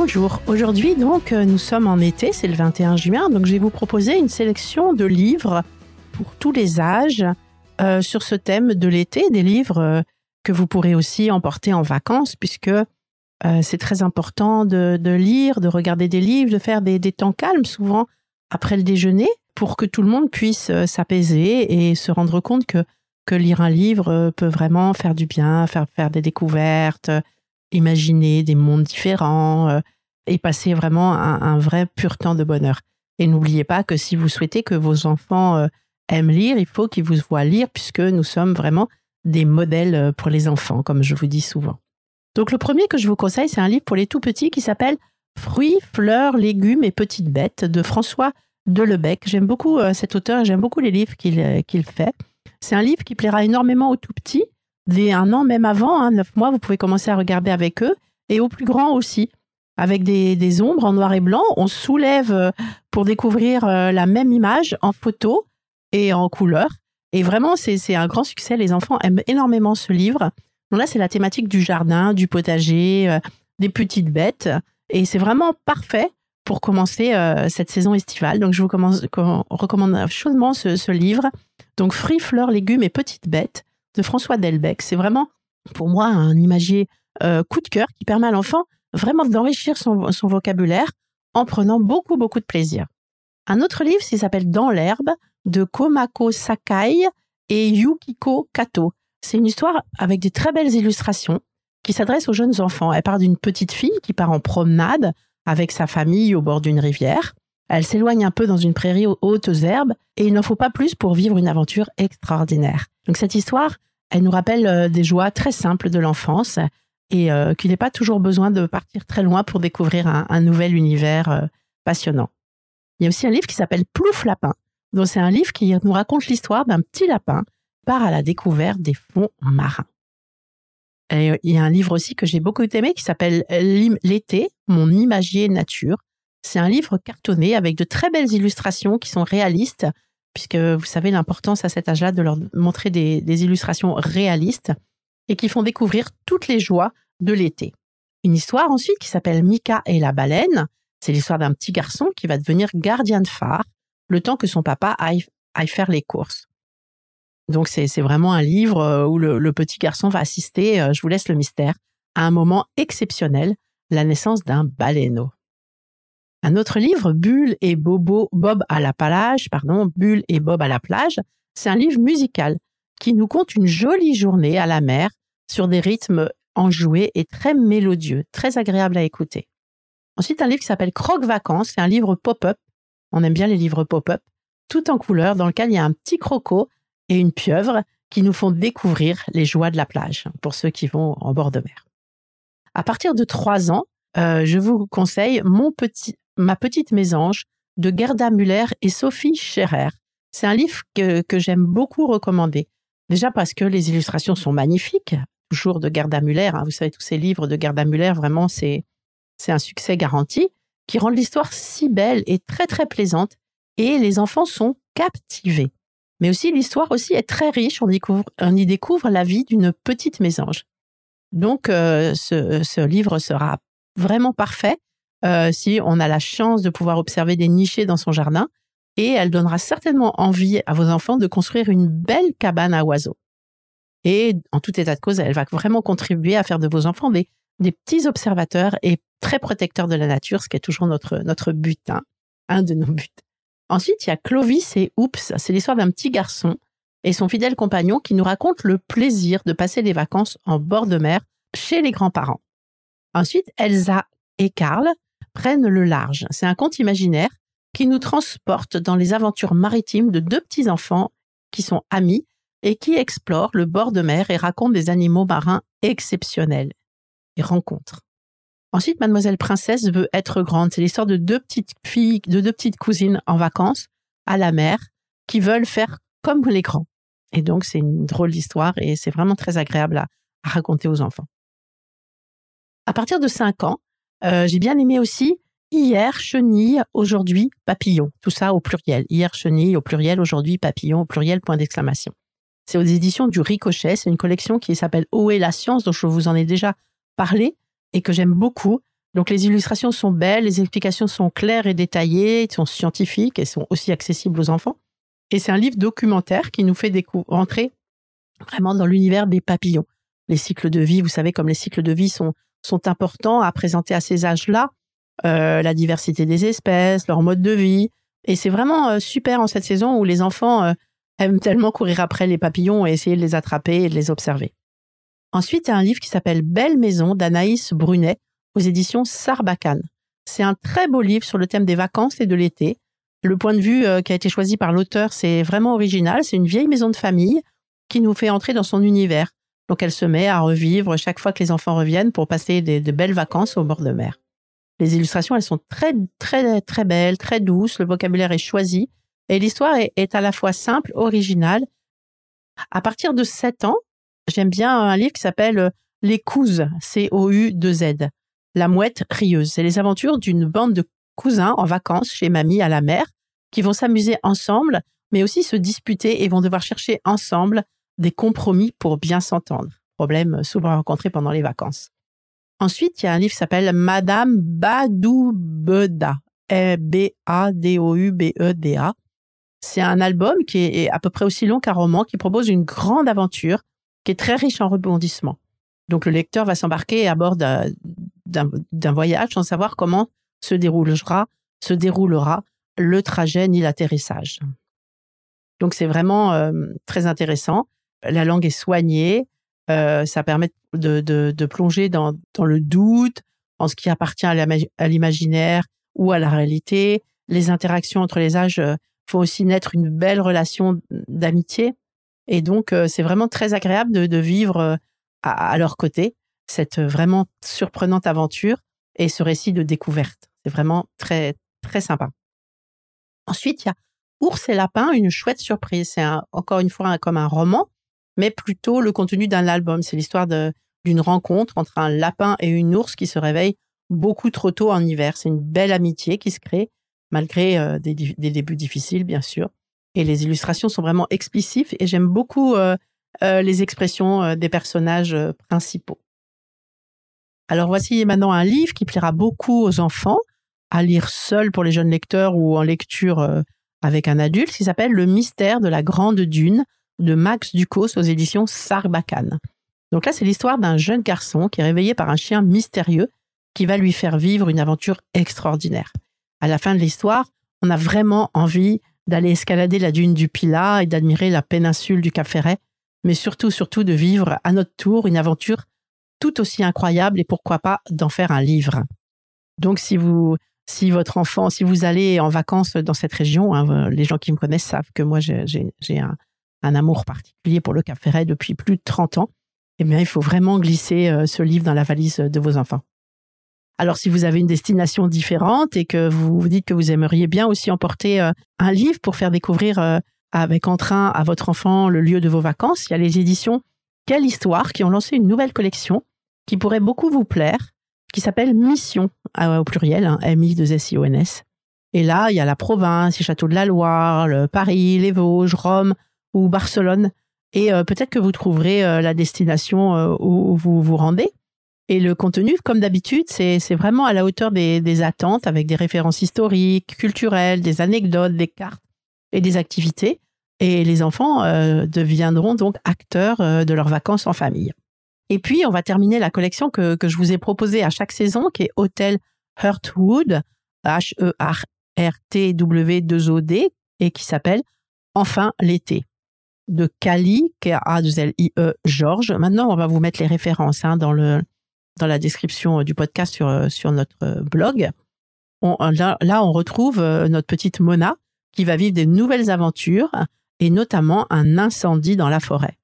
Bonjour, aujourd'hui donc euh, nous sommes en été, c'est le 21 juin, donc je vais vous proposer une sélection de livres pour tous les âges euh, sur ce thème de l'été, des livres euh, que vous pourrez aussi emporter en vacances puisque c'est très important de, lire, de regarder des livres, de faire des, temps calmes souvent après le déjeuner pour que tout le monde puisse s'apaiser et se rendre compte que, que lire un livre peut vraiment faire du bien, faire, faire des découvertes, imaginer des mondes différents euh, et passer vraiment un, vrai pur temps de bonheur. Et n'oubliez pas que si vous souhaitez que vos enfants euh, aiment lire, il faut qu'ils vous voient lire puisque nous sommes vraiment des modèles euh, pour les enfants, comme je vous dis souvent. Donc le premier que je vous conseille, c'est un livre pour les tout petits qui s'appelle Fruits, fleurs, légumes et petites bêtes de François Delebec. J'aime beaucoup cet auteur, j'aime beaucoup les livres qu'il fait. C'est un livre qui plaira énormément aux tout petits un an, même avant, hein, neuf mois, vous pouvez commencer à regarder avec eux, et aux plus grands aussi. Avec des, ombres en noir et blanc, on soulève euh, pour découvrir euh, la même image en photo et en couleur. Et vraiment, c'est un grand succès. Les enfants aiment énormément ce livre. Donc là, c'est la thématique du jardin, du potager, euh, des petites bêtes. Et c'est vraiment parfait pour commencer cette saison estivale. Donc, je vous recommande chaudement ce livre. Donc, fruits, fleurs, légumes et petites bêtes de François Delbecq. C'est vraiment, pour moi, un imagier euh, coup de cœur qui permet à l'enfant vraiment d'enrichir son, vocabulaire en prenant beaucoup, beaucoup de plaisir. Un autre livre, s'appelle Dans l'herbe de Komako Sakai et Yukiko Kato. C'est une histoire avec des très belles illustrations qui s'adresse aux jeunes enfants. Elle part d'une petite fille qui part en promenade avec sa famille au bord d'une rivière. Elle s'éloigne un peu dans une prairie aux hautes herbes et il n'en faut pas plus pour vivre une aventure extraordinaire. Donc cette histoire, elle nous rappelle euh, des joies très simples de l'enfance et euh, qu'il n'est pas toujours besoin de partir très loin pour découvrir un, nouvel univers euh, passionnant. Il y a aussi un livre qui s'appelle Plouf Lapin. Donc c'est un livre qui nous raconte l'histoire d'un petit lapin part à la découverte des fonds marins. Il y a un livre aussi que j'ai beaucoup aimé qui s'appelle L'été, mon imagier nature. C'est un livre cartonné avec de très belles illustrations qui sont réalistes puisque vous savez l'importance à cet âge-là de leur montrer des, illustrations réalistes et qui font découvrir toutes les joies de l'été. Une histoire ensuite qui s'appelle Mika et la baleine. C'est l'histoire d'un petit garçon qui va devenir gardien de phare le temps que son papa aille, faire les courses. Donc c'est vraiment un livre euh, où le, petit garçon va assister, euh, je vous laisse le mystère, à un moment exceptionnel, la naissance d'un baleineau. Un autre livre, Bulle et Bobo, Bob à la plage, pardon, Bulle et Bob à la plage, c'est un livre musical qui nous conte une jolie journée à la mer sur des rythmes enjoués et très mélodieux, très agréable à écouter. Ensuite, un livre qui s'appelle Croque Vacances, c'est un livre pop-up. On aime bien les livres pop-up, tout en couleur, dans lequel il y a un petit croco et une pieuvre qui nous font découvrir les joies de la plage pour ceux qui vont en bord de mer. À partir de trois ans, euh, je vous conseille Mon petit, Ma petite mésange de Gerda Müller et Sophie Scherer. C'est un livre que, j'aime beaucoup recommander. Déjà parce que les illustrations sont magnifiques, toujours de Gerda Müller. Hein. vous savez, tous ces livres de Gerda Müller, vraiment, c'est, un succès garanti, qui rend l'histoire si belle et très, très plaisante. Et les enfants sont captivés. Mais aussi, l'histoire aussi est très riche. On, découvre, on y découvre la vie d'une petite mésange. Donc, euh, ce, ce livre sera vraiment parfait euh, si on a la chance de pouvoir observer des nichés dans son jardin. Et elle donnera certainement envie à vos enfants de construire une belle cabane à oiseaux. Et en tout état de cause, elle va vraiment contribuer à faire de vos enfants des, petits observateurs et très protecteurs de la nature, ce qui est toujours notre, notre but, hein, un de nos buts. Ensuite, il y a Clovis et Oups, c'est l'histoire d'un petit garçon et son fidèle compagnon qui nous raconte le plaisir de passer les vacances en bord de mer chez les grands-parents. Ensuite, Elsa et Karl prennent le large. C'est un conte imaginaire qui nous transporte dans les aventures maritimes de deux petits-enfants qui sont amis et qui explorent le bord de mer et racontent des animaux marins exceptionnels et rencontres. Ensuite, Mademoiselle Princesse veut être grande. C'est l'histoire de deux petites filles, de deux petites cousines en vacances à la mer qui veulent faire comme les grands. Et donc, c'est une drôle d'histoire et c'est vraiment très agréable à, raconter aux enfants. À partir de 5 ans, euh, j'ai bien aimé aussi hier chenille, aujourd'hui papillon. Tout ça au pluriel. Hier chenille au pluriel, aujourd'hui papillon au pluriel, point d'exclamation. C'est aux éditions du Ricochet. C'est une collection qui s'appelle Où est la science, dont je vous en ai déjà parlé et que j'aime beaucoup. Donc les illustrations sont belles, les explications sont claires et détaillées, sont scientifiques et sont aussi accessibles aux enfants. Et c'est un livre documentaire qui nous fait entrer vraiment dans l'univers des papillons. Les cycles de vie, vous savez, comme les cycles de vie sont, sont importants à présenter à ces âges-là, euh, la diversité des espèces, leur mode de vie. Et c'est vraiment euh, super en cette saison où les enfants euh, aiment tellement courir après les papillons et essayer de les attraper et de les observer. Ensuite, il y a un livre qui s'appelle Belle Maison d'Anaïs Brunet aux éditions Sarbacane. C'est un très beau livre sur le thème des vacances et de l'été. Le point de vue qui a été choisi par l'auteur, c'est vraiment original. C'est une vieille maison de famille qui nous fait entrer dans son univers. Donc elle se met à revivre chaque fois que les enfants reviennent pour passer de belles vacances au bord de mer. Les illustrations, elles sont très, très, très belles, très douces. Le vocabulaire est choisi. Et l'histoire est, à la fois simple, originale. À partir de 7 ans, j'aime bien un livre qui s'appelle euh, Les Couzes, C-O-U-2-Z. La mouette rieuse. C'est les aventures d'une bande de cousins en vacances chez mamie à la mer qui vont s'amuser ensemble, mais aussi se disputer et vont devoir chercher ensemble des compromis pour bien s'entendre. Problème souvent rencontré pendant les vacances. Ensuite, il y a un livre qui s'appelle Madame Badoubeda. B-A-D-O-U-B-E-D-A. C'est un album qui est à peu près aussi long qu'un roman, qui propose une grande aventure, qui est très riche en rebondissements. Donc le lecteur va s'embarquer à bord d'un voyage sans savoir comment se déroulera, se déroulera le trajet ni l'atterrissage. Donc c'est vraiment euh, très intéressant. La langue est soignée, euh, ça permet de, de, de plonger dans, dans, le doute, en ce qui appartient à l'imaginaire ou à la réalité. Les interactions entre les âges euh, font aussi naître une belle relation d'amitié. Et donc, c'est vraiment très agréable de, de vivre à, à, leur côté cette vraiment surprenante aventure et ce récit de découverte. C'est vraiment très, très sympa. Ensuite, il y a Ours et Lapin, une chouette surprise. C'est encore une fois comme un roman, mais plutôt le contenu d'un album. C'est l'histoire d'une rencontre entre un lapin et une ours qui se réveillent beaucoup trop tôt en hiver. C'est une belle amitié qui se crée, malgré euh, des, débuts difficiles, bien sûr. Et les illustrations sont vraiment explicites et j'aime beaucoup euh, euh, les expressions des personnages principaux. Alors voici maintenant un livre qui plaira beaucoup aux enfants à lire seul pour les jeunes lecteurs ou en lecture avec un adulte, qui s'appelle Le mystère de la Grande Dune de Max Ducos aux éditions Sarbacane. Donc là, c'est l'histoire d'un jeune garçon qui est réveillé par un chien mystérieux qui va lui faire vivre une aventure extraordinaire. À la fin de l'histoire, on a vraiment envie d'aller escalader la dune du Pilat et d'admirer la péninsule du Cap Ferret, mais surtout, surtout de vivre à notre tour une aventure tout aussi incroyable et pourquoi pas d'en faire un livre. Donc si vous si votre enfant, si vous allez en vacances dans cette région, hein, les gens qui me connaissent savent que moi j'ai un, un, amour particulier pour le Cap Ferret depuis plus de 30 ans, eh bien il faut vraiment glisser euh, ce livre dans la valise de vos enfants. Alors si vous avez une destination différente et que vous vous dites que vous aimeriez bien aussi emporter euh, un livre pour faire découvrir euh, avec entrain à votre enfant le lieu de vos vacances, il y a les éditions Quelle Histoire qui ont lancé une nouvelle collection qui pourrait beaucoup vous plaire, qui s'appelle Mission, au pluriel, hein, M-I-2-S-I-O-N-S. Et là, il y a la province, les châteaux de la Loire, le Paris, les Vosges, Rome ou Barcelone. Et euh, peut-être que vous trouverez euh, la destination euh, où vous vous rendez. Et le contenu, comme d'habitude, c'est vraiment à la hauteur des, des, attentes, avec des références historiques, culturelles, des anecdotes, des cartes et des activités. Et les enfants deviendront donc acteurs de leurs vacances en famille. Et puis, on va terminer la collection que, que je vous ai proposée à chaque saison, qui est Hôtel Hurtwood, H-E-R-T-W-2-O-D, et qui s'appelle Enfin l'été, de Kali, K-A-L-I-E, Georges. Maintenant, on va vous mettre les références hein, dans, le, dans la description du podcast sur, sur notre blog. On, là, là, on retrouve euh, notre petite Mona qui va vivre des nouvelles aventures et notamment un incendie dans la forêt.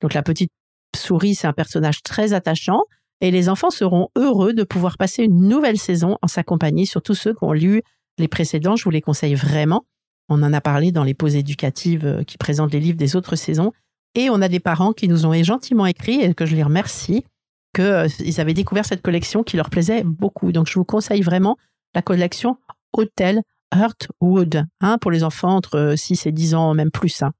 Donc la petite Souris, c'est un personnage très attachant Et les enfants seront heureux de pouvoir passer une nouvelle saison en sa compagnie, surtout ceux qui ont lu les précédents. Je vous les conseille vraiment. On en a parlé dans les pauses éducatives euh, qui présentent les livres des autres saisons. Et on a des parents qui nous ont gentiment écrit et que je les remercie qu'ils euh, avaient découvert cette collection qui leur plaisait beaucoup. Donc je vous conseille vraiment la collection Hotel Hurtwood hein, pour les enfants entre 6 et 10 ans, même plus. Hein.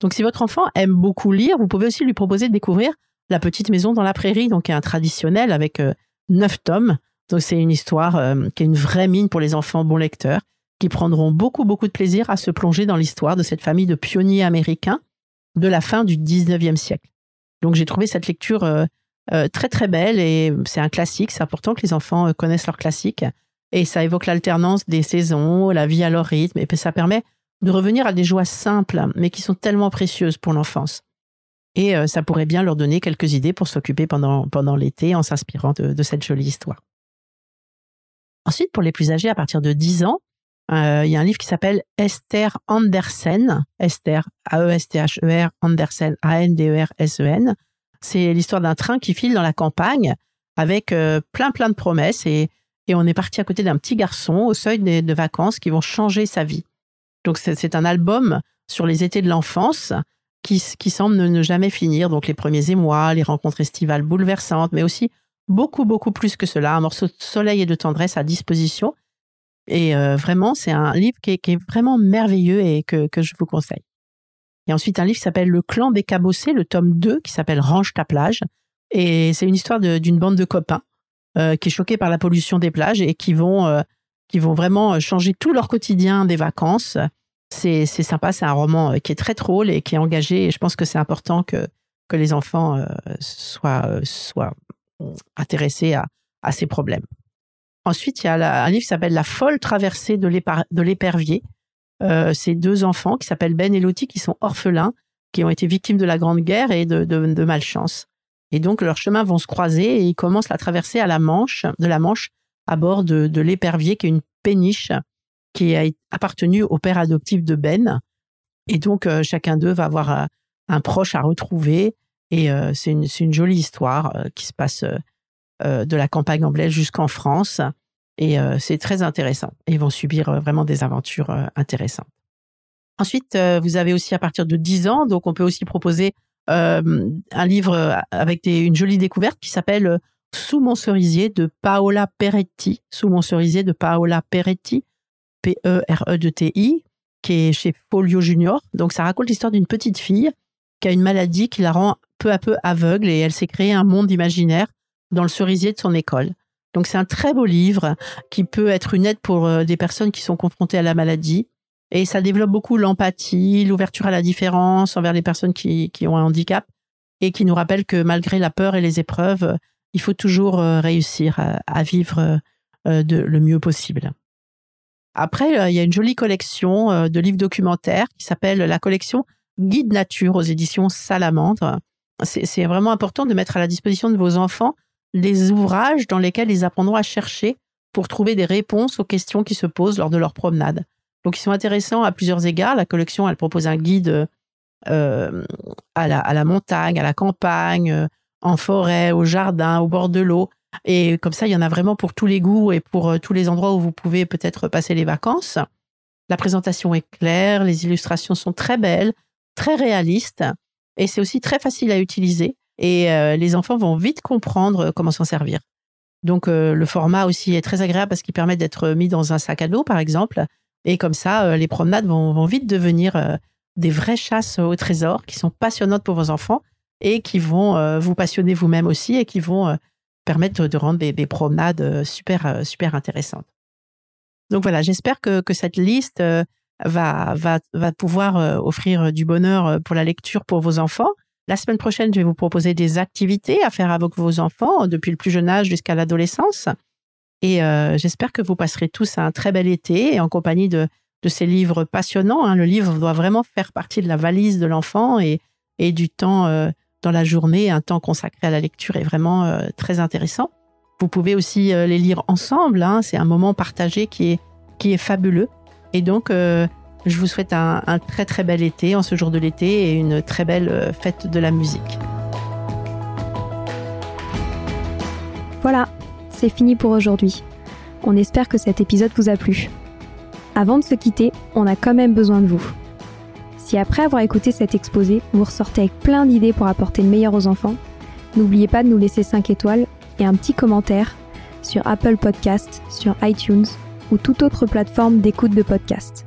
Donc si votre enfant aime beaucoup lire, vous pouvez aussi lui proposer de découvrir La petite maison dans la prairie, donc un traditionnel avec euh, neuf tomes. Donc c'est une histoire euh, qui est une vraie mine pour les enfants bons lecteurs qui prendront beaucoup beaucoup de plaisir à se plonger dans l'histoire de cette famille de pionniers américains de la fin du 19e siècle. Donc j'ai trouvé cette lecture euh, très très belle et c'est un classique, c'est important que les enfants connaissent leur classique et ça évoque l'alternance des saisons, la vie à leur rythme et puis ça permet de revenir à des joies simples, mais qui sont tellement précieuses pour l'enfance. Et euh, ça pourrait bien leur donner quelques idées pour s'occuper pendant, pendant l'été en s'inspirant de, cette jolie histoire. Ensuite, pour les plus âgés, à partir de 10 ans, euh, il y a un livre qui s'appelle Esther Andersen, Esther, A-E-S-T-H-E-R, Andersen, A-N-D-E-R-S-E-N. C'est l'histoire d'un train qui file dans la campagne avec euh, plein plein de promesses et, et on est parti à côté d'un petit garçon au seuil de vacances qui vont changer sa vie. Donc c'est un album sur les étés de l'enfance qui, qui semble ne, jamais finir. Donc les premiers émois, les rencontres estivales bouleversantes, mais aussi beaucoup, beaucoup plus que cela. Un morceau de soleil et de tendresse à disposition. Et euh, vraiment, c'est un livre qui est, vraiment merveilleux et que, je vous conseille. Et ensuite, un livre qui s'appelle Le clan des cabossés, le tome 2, qui s'appelle Range ta plage. Et c'est une histoire d'une bande de copains euh, qui est choquée par la pollution des plages et qui vont euh, qui vont vraiment changer tout leur quotidien des vacances. C'est sympa, c'est un roman qui est très drôle et qui est engagé. Et je pense que c'est important que, que les enfants soient, soient intéressés à, à ces problèmes. Ensuite, il y a un livre qui s'appelle La folle traversée de l'épervier. Euh, c'est deux enfants qui s'appellent Ben et Lottie qui sont orphelins, qui ont été victimes de la Grande Guerre et de, malchance. Et donc, leurs chemins vont se croiser et ils commencent la traversée à la Manche, de la Manche à bord de, l'épervier, qui est une péniche qui a appartenu au père adoptif de Ben. Et donc, euh, chacun d'eux va avoir euh, un proche à retrouver. Et euh, c'est une, jolie histoire qui se passe de la campagne anglaise jusqu'en France. Et c'est très intéressant. ils vont subir vraiment des aventures intéressantes. Ensuite, vous avez aussi à partir de 10 ans, donc on peut aussi proposer un livre avec une jolie découverte qui s'appelle sous mon cerisier de Paola Peretti, Sous mon cerisier de Paola Peretti, P-E-R-E-D-T-I, qui est chez Folio Junior. Donc ça raconte l'histoire d'une petite fille qui a une maladie qui la rend peu à peu aveugle et elle s'est créée un monde imaginaire dans le cerisier de son école. Donc c'est un très beau livre qui peut être une aide pour euh, des personnes qui sont confrontées à la maladie. Et ça développe beaucoup l'empathie, l'ouverture à la différence envers les personnes qui, qui ont un handicap et qui nous rappelle que malgré la peur et les épreuves, il faut toujours euh, réussir à, vivre euh, le mieux possible. Après, il y a une jolie collection de livres documentaires qui s'appelle la collection Guide Nature aux éditions Salamandre. C'est vraiment important de mettre à la disposition de vos enfants des ouvrages dans lesquels ils apprendront à chercher pour trouver des réponses aux questions qui se posent lors de leur promenade. Donc, ils sont intéressants à plusieurs égards. La collection, elle propose un guide à, la, à, la, montagne, à la campagne, en forêt, au jardin, au bord de l'eau. Et comme ça, il y en a vraiment pour tous les goûts et pour euh, tous les endroits où vous pouvez peut-être passer les vacances. La présentation est claire, les illustrations sont très belles, très réalistes et c'est aussi très facile à utiliser et euh, les enfants vont vite comprendre comment s'en servir. Donc euh, le format aussi est très agréable parce qu'il permet d'être mis dans un sac à dos par exemple et comme ça les promenades vont, vite devenir des vraies chasses au trésor qui sont passionnantes pour vos enfants et qui vont euh, vous passionner vous-même aussi et qui vont euh, permettre de rendre des, promenades euh, super, super intéressantes. Donc voilà, j'espère que, que cette liste va, va, va pouvoir offrir du bonheur pour la lecture pour vos enfants. La semaine prochaine, je vais vous proposer des activités à faire avec vos enfants depuis le plus jeune âge jusqu'à l'adolescence. Et j'espère que vous passerez tous un très bel été en compagnie de, de ces livres passionnants. Hein. Le livre doit vraiment faire partie de la valise de l'enfant et, et du temps dans la journée, un temps consacré à la lecture est vraiment euh, très intéressant. Vous pouvez aussi euh, les lire ensemble, hein. c'est un moment partagé qui est, qui est fabuleux. Et donc, euh, je vous souhaite un, très très bel été en ce jour de l'été et une très belle fête de la musique. Voilà, c'est fini pour aujourd'hui. On espère que cet épisode vous a plu. Avant de se quitter, on a quand même besoin de vous. Si après avoir écouté cet exposé, vous ressortez avec plein d'idées pour apporter le meilleur aux enfants, n'oubliez pas de nous laisser 5 étoiles et un petit commentaire sur Apple Podcast, sur iTunes ou toute autre plateforme d'écoute de podcast.